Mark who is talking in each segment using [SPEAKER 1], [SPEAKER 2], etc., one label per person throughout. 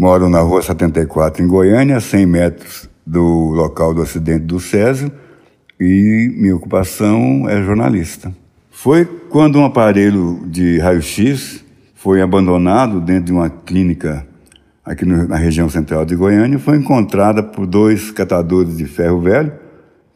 [SPEAKER 1] Moro na rua 74, em Goiânia, a 100 metros do local do acidente do Césio, e minha ocupação é jornalista. Foi quando um aparelho de raio-x foi abandonado dentro de uma clínica aqui na região central de Goiânia, foi encontrada por dois catadores de ferro velho,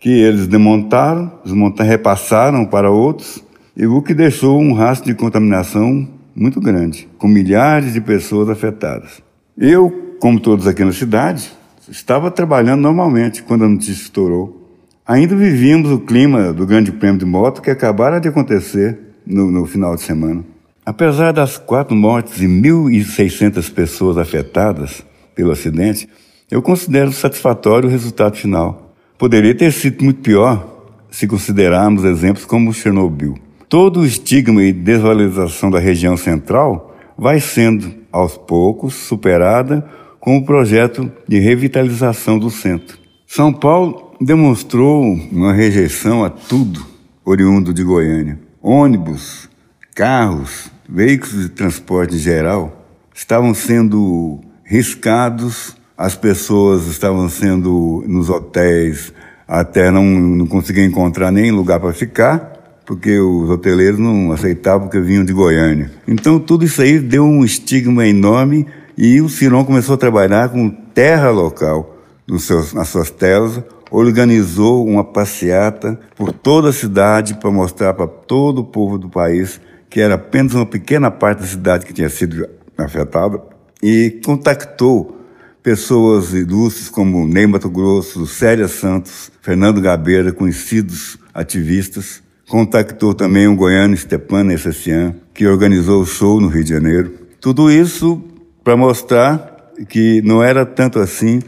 [SPEAKER 1] que eles desmontaram, desmontaram, repassaram para outros, e o que deixou um rastro de contaminação muito grande, com milhares de pessoas afetadas. Eu, como todos aqui na cidade, estava trabalhando normalmente quando a notícia estourou. Ainda vivíamos o clima do Grande Prêmio de Moto que acabara de acontecer no, no final de semana. Apesar das quatro mortes e 1.600 pessoas afetadas pelo acidente, eu considero satisfatório o resultado final. Poderia ter sido muito pior se considerarmos exemplos como Chernobyl. Todo o estigma e desvalorização da região central vai sendo, aos poucos, superada com o projeto de revitalização do centro. São Paulo demonstrou uma rejeição a tudo oriundo de Goiânia. Ônibus, carros, veículos de transporte geral estavam sendo riscados, as pessoas estavam sendo nos hotéis, até não, não encontrar nem lugar para ficar, porque os hoteleiros não aceitavam que vinham de Goiânia. Então tudo isso aí deu um estigma enorme e o Ciron começou a trabalhar com terra local seus, nas suas telas, organizou uma passeata por toda a cidade para mostrar para todo o povo do país que era apenas uma pequena parte da cidade que tinha sido afetada, e contactou pessoas ilustres como Ney Mato Grosso, Célia Santos, Fernando Gabeira, conhecidos ativistas. Contactou também o goiano Stepan Essessian, que organizou o show no Rio de Janeiro. Tudo isso para mostrar que não era tanto assim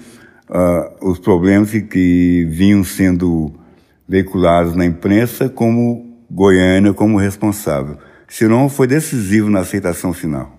[SPEAKER 1] uh, os problemas que, que vinham sendo veiculados na imprensa como Goiânia como responsável. Chiron foi decisivo na aceitação final.